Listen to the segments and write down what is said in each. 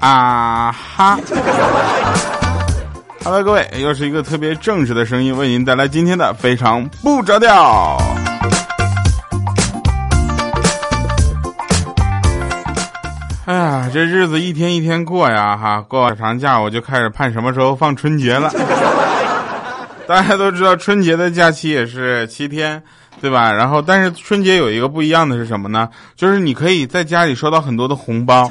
啊哈！Hello，各位，又是一个特别正式的声音，为您带来今天的非常不着调。哎呀，这日子一天一天过呀，哈，过完长假我就开始盼什么时候放春节了。大家都知道，春节的假期也是七天，对吧？然后，但是春节有一个不一样的是什么呢？就是你可以在家里收到很多的红包。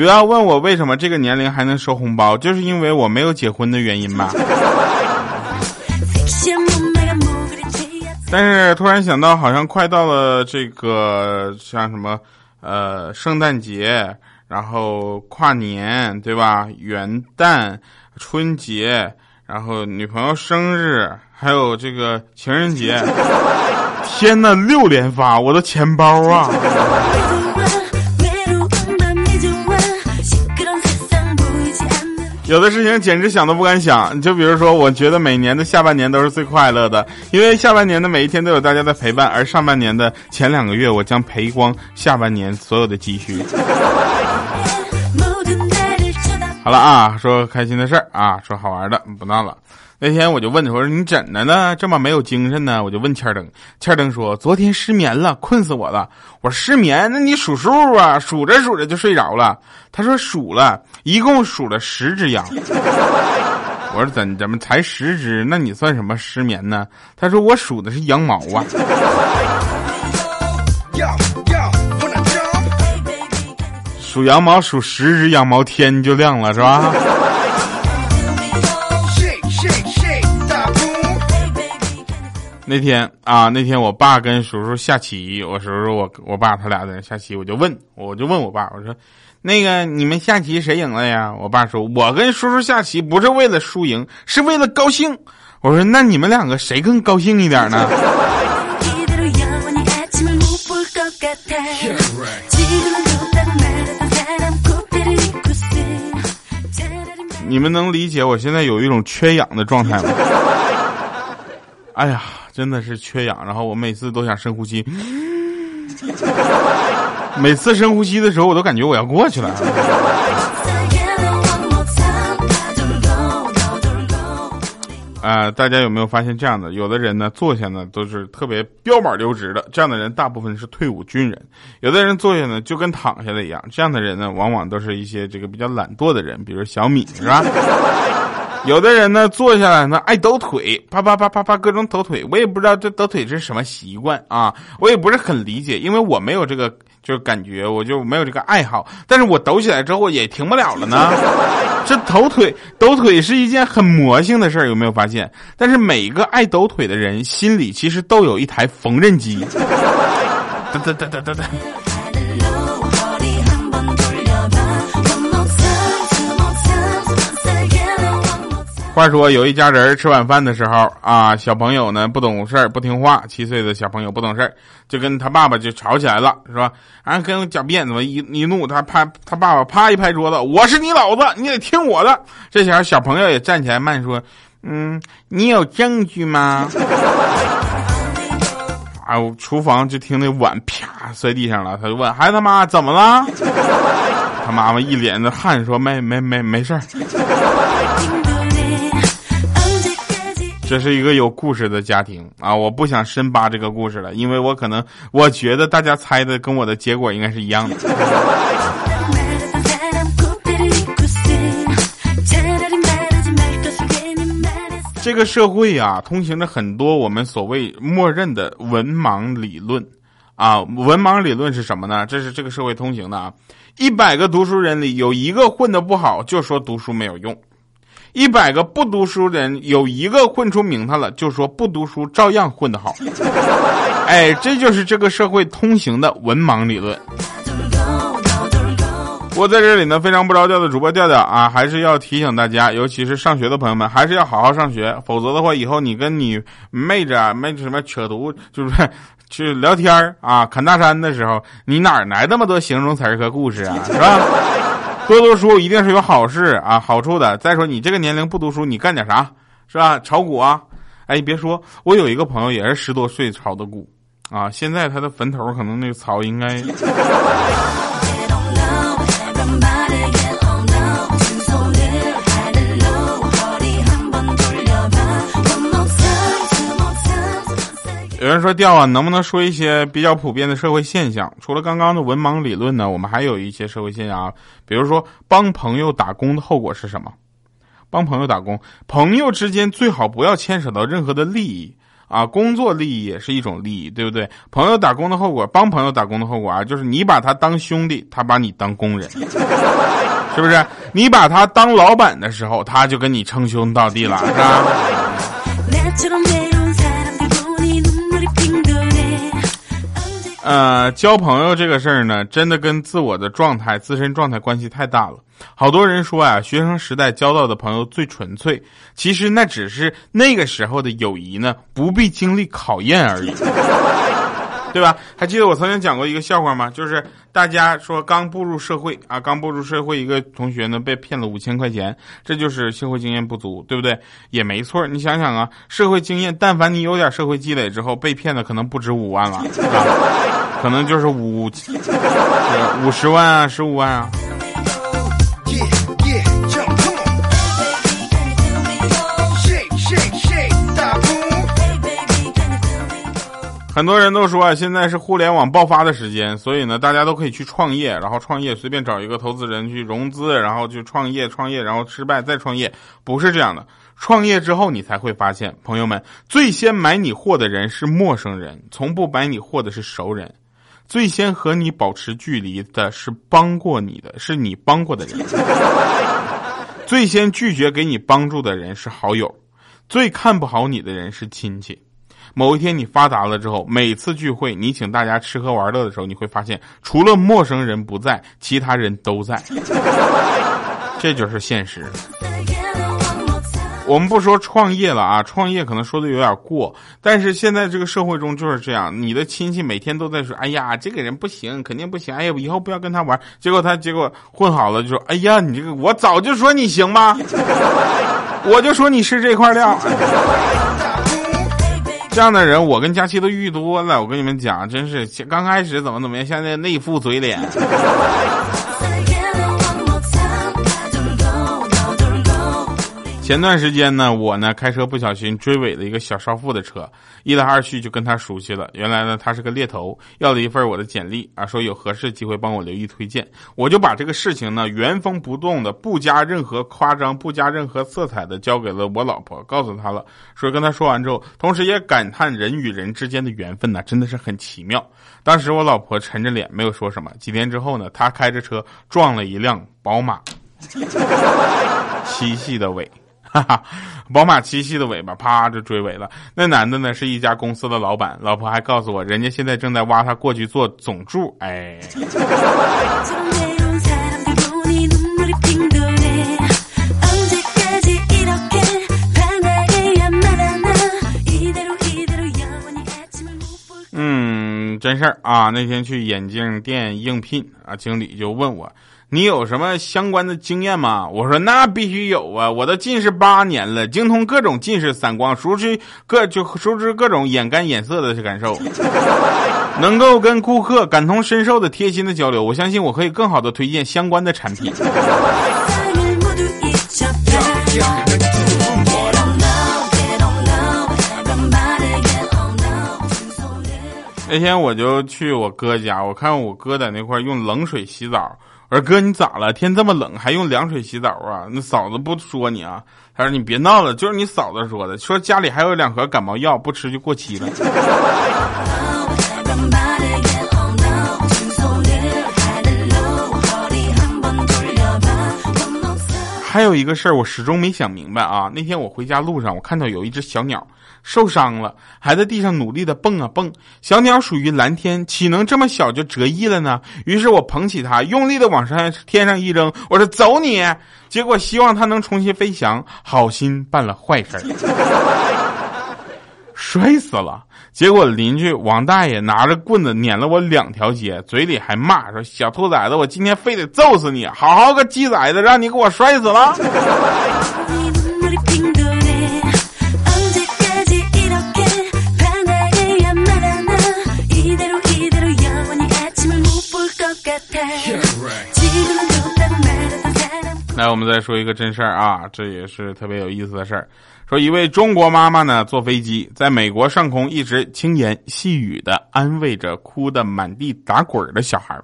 不要问我为什么这个年龄还能收红包，就是因为我没有结婚的原因吧。但是突然想到，好像快到了这个像什么。呃，圣诞节，然后跨年，对吧？元旦、春节，然后女朋友生日，还有这个情人节。天呐，六连发，我的钱包啊！有的事情简直想都不敢想，就比如说，我觉得每年的下半年都是最快乐的，因为下半年的每一天都有大家的陪伴，而上半年的前两个月，我将赔光下半年所有的积蓄。好了啊，说开心的事儿啊，说好玩的，不闹了。那天我就问他，我说你怎的呢？这么没有精神呢？我就问千灯，千灯说昨天失眠了，困死我了。我说失眠，那你数数啊？数着数着就睡着了。他说数了一共数了十只羊。我说怎怎么才十只？那你算什么失眠呢？他说我数的是羊毛啊。数羊毛数十只羊毛，天就亮了是吧？那天啊，那天我爸跟叔叔下棋，我叔叔我我爸他俩在那下棋，我就问，我就问我爸，我说，那个你们下棋谁赢了呀？我爸说，我跟叔叔下棋不是为了输赢，是为了高兴。我说，那你们两个谁更高兴一点呢？你们能理解我现在有一种缺氧的状态吗？哎呀！真的是缺氧，然后我每次都想深呼吸，每次深呼吸的时候，我都感觉我要过去了。啊，大家有没有发现这样的？有的人呢，坐下呢都是特别标板溜直的，这样的人大部分是退伍军人；有的人坐下呢就跟躺下的一样，这样的人呢，往往都是一些这个比较懒惰的人，比如小米，是吧？有的人呢，坐下来呢爱抖腿，啪啪啪啪啪各种抖腿，我也不知道这抖腿是什么习惯啊，我也不是很理解，因为我没有这个就是感觉，我就没有这个爱好。但是我抖起来之后也停不了了呢。这抖腿抖腿是一件很魔性的事儿，有没有发现？但是每一个爱抖腿的人心里其实都有一台缝纫机。哒哒哒哒哒哒。话说有一家人吃晚饭的时候啊，小朋友呢不懂事儿不听话，七岁的小朋友不懂事儿，就跟他爸爸就吵起来了，是吧？啊，跟讲辫子嘛，一一怒，他拍他爸爸啪一拍桌子，我是你老子，你得听我的。这前小朋友也站起来慢说，嗯，你有证据吗？啊，厨房就听那碗啪摔地上了，他就问孩子他妈怎么了？他妈妈一脸的汗说没没没没事儿。这是一个有故事的家庭啊！我不想深扒这个故事了，因为我可能我觉得大家猜的跟我的结果应该是一样的。这个社会啊，通行着很多我们所谓默认的文盲理论啊。文盲理论是什么呢？这是这个社会通行的啊。一百个读书人里有一个混的不好，就说读书没有用。一百个不读书人有一个混出名堂了，就说不读书照样混得好。哎，这就是这个社会通行的文盲理论。我在这里呢，非常不着调的主播调调啊，还是要提醒大家，尤其是上学的朋友们，还是要好好上学，否则的话，以后你跟你妹子啊、妹子什么扯犊，就是去聊天啊、侃大山的时候，你哪来那么多形容词和故事啊，是吧？多读书一定是有好事啊，好处的。再说你这个年龄不读书，你干点啥是吧？炒股啊？哎，你别说，我有一个朋友也是十多岁炒的股啊，现在他的坟头可能那个草应该。有人说掉啊，能不能说一些比较普遍的社会现象？除了刚刚的文盲理论呢，我们还有一些社会现象啊，比如说帮朋友打工的后果是什么？帮朋友打工，朋友之间最好不要牵扯到任何的利益啊，工作利益也是一种利益，对不对？朋友打工的后果，帮朋友打工的后果啊，就是你把他当兄弟，他把你当工人，是不是？你把他当老板的时候，他就跟你称兄道弟了，是吧？呃，交朋友这个事儿呢，真的跟自我的状态、自身状态关系太大了。好多人说啊，学生时代交到的朋友最纯粹，其实那只是那个时候的友谊呢，不必经历考验而已。对吧？还记得我曾经讲过一个笑话吗？就是大家说刚步入社会啊，刚步入社会，一个同学呢被骗了五千块钱，这就是社会经验不足，对不对？也没错。你想想啊，社会经验，但凡你有点社会积累之后，被骗的可能不止五万了，可能就是五五十万啊，十五万啊。很多人都说啊，现在是互联网爆发的时间，所以呢，大家都可以去创业，然后创业随便找一个投资人去融资，然后去创业，创业然后失败再创业，不是这样的。创业之后，你才会发现，朋友们，最先买你货的人是陌生人，从不买你货的是熟人；最先和你保持距离的是帮过你的，是你帮过的人；最先拒绝给你帮助的人是好友；最看不好你的人是亲戚。某一天你发达了之后，每次聚会你请大家吃喝玩乐的时候，你会发现除了陌生人不在，其他人都在。这就是现实。我们不说创业了啊，创业可能说的有点过，但是现在这个社会中就是这样，你的亲戚每天都在说：“哎呀，这个人不行，肯定不行。”哎呀，以后不要跟他玩。结果他结果混好了就说：“哎呀，你这个我早就说你行吧，我就说你是这块料。”这样的人，我跟佳琪都遇多了。我跟你们讲，真是刚开始怎么怎么样，现在那副嘴脸。前段时间呢，我呢开车不小心追尾了一个小少妇的车，一来二去就跟他熟悉了。原来呢他是个猎头，要了一份我的简历啊，说有合适机会帮我留意推荐。我就把这个事情呢原封不动的、不加任何夸张、不加任何色彩的交给了我老婆，告诉她了。说跟她说完之后，同时也感叹人与人之间的缘分呢真的是很奇妙。当时我老婆沉着脸没有说什么。几天之后呢，她开着车撞了一辆宝马，七系的尾。哈哈，宝马七系的尾巴啪就追尾了。那男的呢是一家公司的老板，老婆还告诉我，人家现在正在挖他过去做总助。哎，嗯，真事儿啊。那天去眼镜店应聘啊，经理就问我。你有什么相关的经验吗？我说那必须有啊！我都近视八年了，精通各种近视、散光，熟知各就熟知各种眼干眼涩的感受，能够跟顾客感同身受的贴心的交流。我相信我可以更好的推荐相关的产品。那天我就去我哥家，我看我哥在那块用冷水洗澡。我说哥，你咋了？天这么冷，还用凉水洗澡啊？那嫂子不说你啊？他说你别闹了，就是你嫂子说的，说家里还有两盒感冒药，不吃就过期了。还有一个事儿，我始终没想明白啊。那天我回家路上，我看到有一只小鸟受伤了，还在地上努力的蹦啊蹦。小鸟属于蓝天，岂能这么小就折翼了呢？于是我捧起它，用力的往上天上一扔，我说走你！结果希望它能重新飞翔，好心办了坏事，摔死了。结果邻居王大爷拿着棍子撵了我两条街，嘴里还骂说：“小兔崽子，我今天非得揍死你！好好个鸡崽子，让你给我摔死了！”来，我们再说一个真事儿啊，这也是特别有意思的事儿。说一位中国妈妈呢，坐飞机在美国上空，一直轻言细语的安慰着哭得满地打滚的小孩。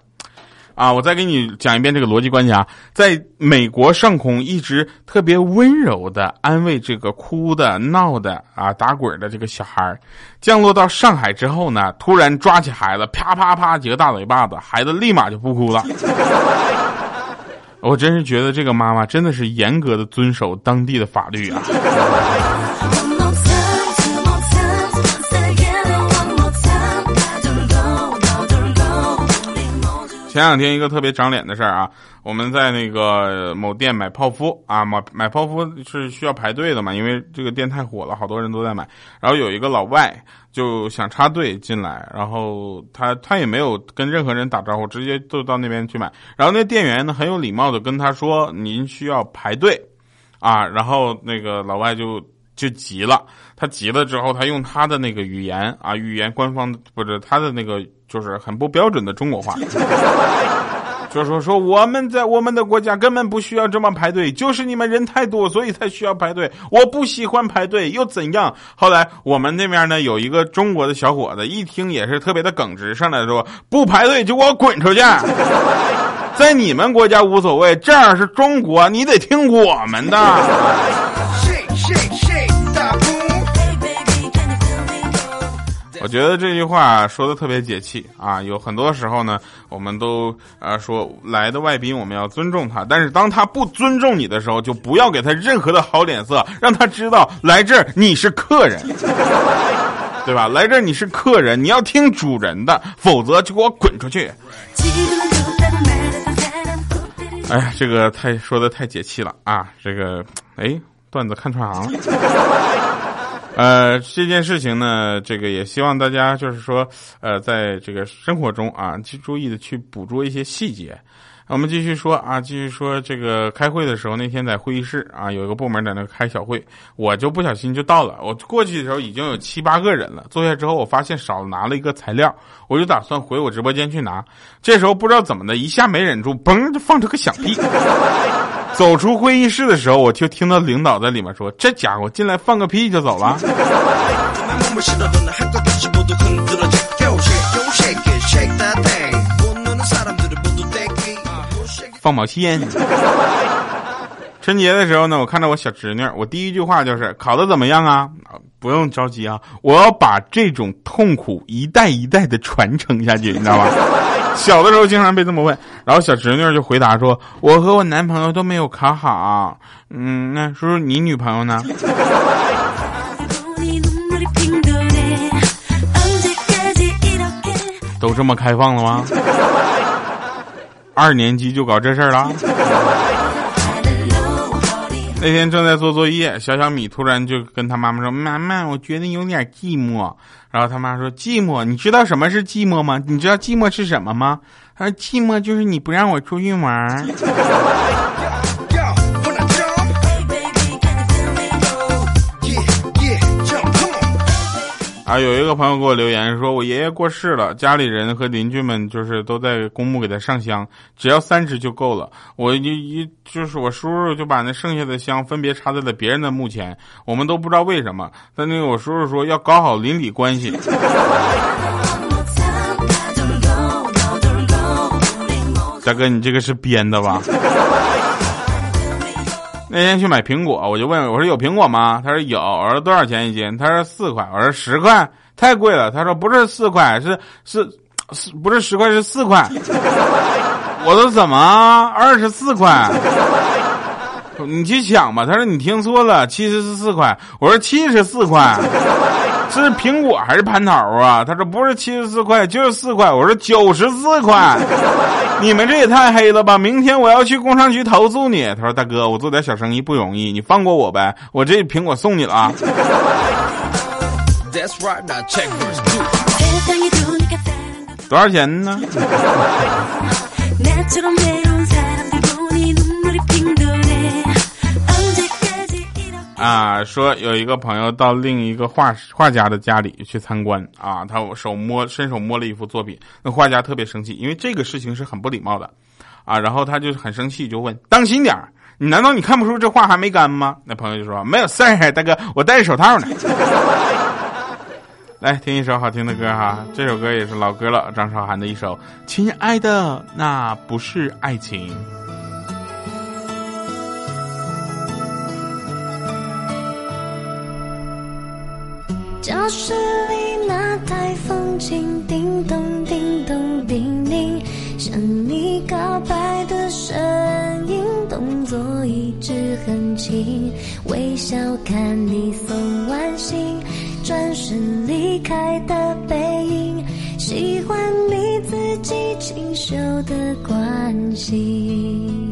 啊，我再给你讲一遍这个逻辑关系啊，在美国上空一直特别温柔的安慰这个哭的、闹的啊、打滚的这个小孩，降落到上海之后呢，突然抓起孩子，啪啪啪几个大嘴巴子，孩子立马就不哭了。我真是觉得这个妈妈真的是严格的遵守当地的法律啊。前两天一个特别长脸的事儿啊，我们在那个某店买泡芙啊，买买泡芙是需要排队的嘛，因为这个店太火了，好多人都在买。然后有一个老外就想插队进来，然后他他也没有跟任何人打招呼，直接就到那边去买。然后那店员呢很有礼貌的跟他说：“您需要排队啊。”然后那个老外就就急了，他急了之后，他用他的那个语言啊，语言官方不是他的那个。就是很不标准的中国话，就说说我们在我们的国家根本不需要这么排队，就是你们人太多，所以才需要排队。我不喜欢排队又怎样？后来我们那边呢有一个中国的小伙子，一听也是特别的耿直，上来说不排队就给我滚出去，在你们国家无所谓，这样是中国，你得听我们的。我觉得这句话说的特别解气啊！有很多时候呢，我们都呃说来的外宾我们要尊重他，但是当他不尊重你的时候，就不要给他任何的好脸色，让他知道来这儿你是客人，对吧？来这儿你是客人，你要听主人的，否则就给我滚出去！哎呀，这个太说的太解气了啊！这个哎，段子看串行了。呃，这件事情呢，这个也希望大家就是说，呃，在这个生活中啊，去注意的去捕捉一些细节。我们继续说啊，继续说这个开会的时候，那天在会议室啊，有一个部门在那开小会，我就不小心就到了。我过去的时候已经有七八个人了，坐下之后我发现少拿了一个材料，我就打算回我直播间去拿。这时候不知道怎么的，一下没忍住，嘣就放出个响屁。走出会议室的时候，我就听到领导在里面说：“这家伙进来放个屁就走了。”放毛线。春节的时候呢，我看到我小侄女，我第一句话就是：“考的怎么样啊？”不用着急啊，我要把这种痛苦一代一代的传承下去，你知道吧？小的时候经常被这么问，然后小侄女就回答说：“我和我男朋友都没有考好。”嗯，那叔叔你女朋友呢？都这么开放了吗？二年级就搞这事儿了？那天正在做作业，小小米突然就跟他妈妈说：“妈妈，我觉得有点寂寞。”然后他妈说：“寂寞？你知道什么是寂寞吗？你知道寂寞是什么吗？”他说：“寂寞就是你不让我出去玩。”啊，有一个朋友给我留言说，我爷爷过世了，家里人和邻居们就是都在公墓给他上香，只要三支就够了。我一一就是我叔叔就把那剩下的香分别插在了别人的墓前，我们都不知道为什么。但那个我叔叔说要搞好邻里关系。大哥，你这个是编的吧？那天去买苹果，我就问我说有苹果吗？他说有。我说多少钱一斤？他说四块。我说十块，太贵了。他说不是四块，是是是，不是十块是四块。我说怎么二十四块？你去抢吧。他说你听错了，七十四块。我说七十四块。是苹果还是蟠桃啊？他说不是七十四块，就是四块。我说九十四块，你们这也太黑了吧！明天我要去工商局投诉你。他说大哥，我做点小生意不容易，你放过我呗，我这苹果送你了啊。多少钱呢？啊，说有一个朋友到另一个画画家的家里去参观啊，他手摸伸手摸了一幅作品，那画家特别生气，因为这个事情是很不礼貌的，啊，然后他就很生气，就问当心点你难道你看不出这画还没干吗？那朋友就说没有事儿，大哥，我戴着手套呢。来听一首好听的歌哈，这首歌也是老歌了，张韶涵的一首《亲爱的那不是爱情》。教室里那台风琴，叮咚叮咚叮咛，向你告白的声音，动作一直很轻，微笑看你送完信，转身离开的背影，喜欢你自己清秀的关心。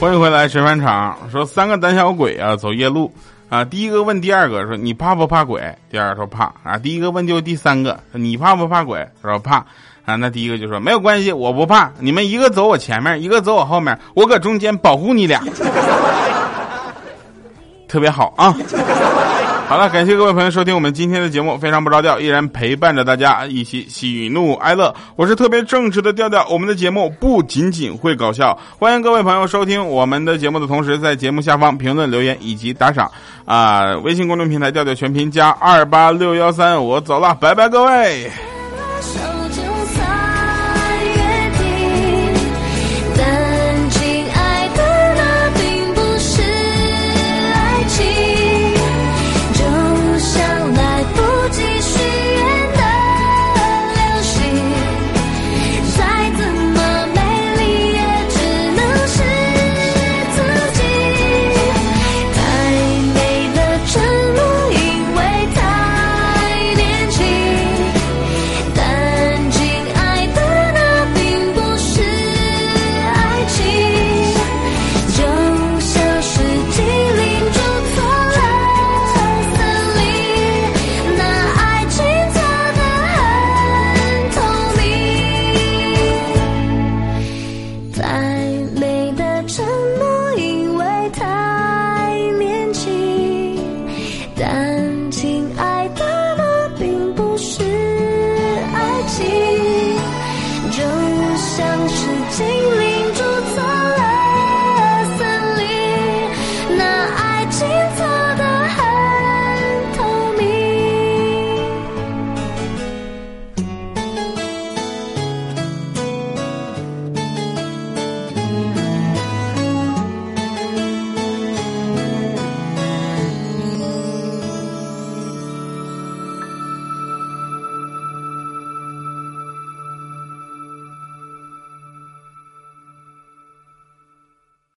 欢迎回来，神返场。说三个胆小鬼啊，走夜路啊。第一个问第二个说你怕不怕鬼？第二个说怕啊。第一个问就第三个，你怕不怕鬼？他说怕啊。那第一个就说没有关系，我不怕。你们一个走我前面，一个走我后面，我搁中间保护你俩，特别好啊。好了，感谢各位朋友收听我们今天的节目，非常不着调，依然陪伴着大家一起喜怒哀乐。我是特别正直的调调，我们的节目不仅仅会搞笑，欢迎各位朋友收听我们的节目的同时，在节目下方评论留言以及打赏啊！微信公众平台调调全拼加二八六幺三，我走了，拜拜各位。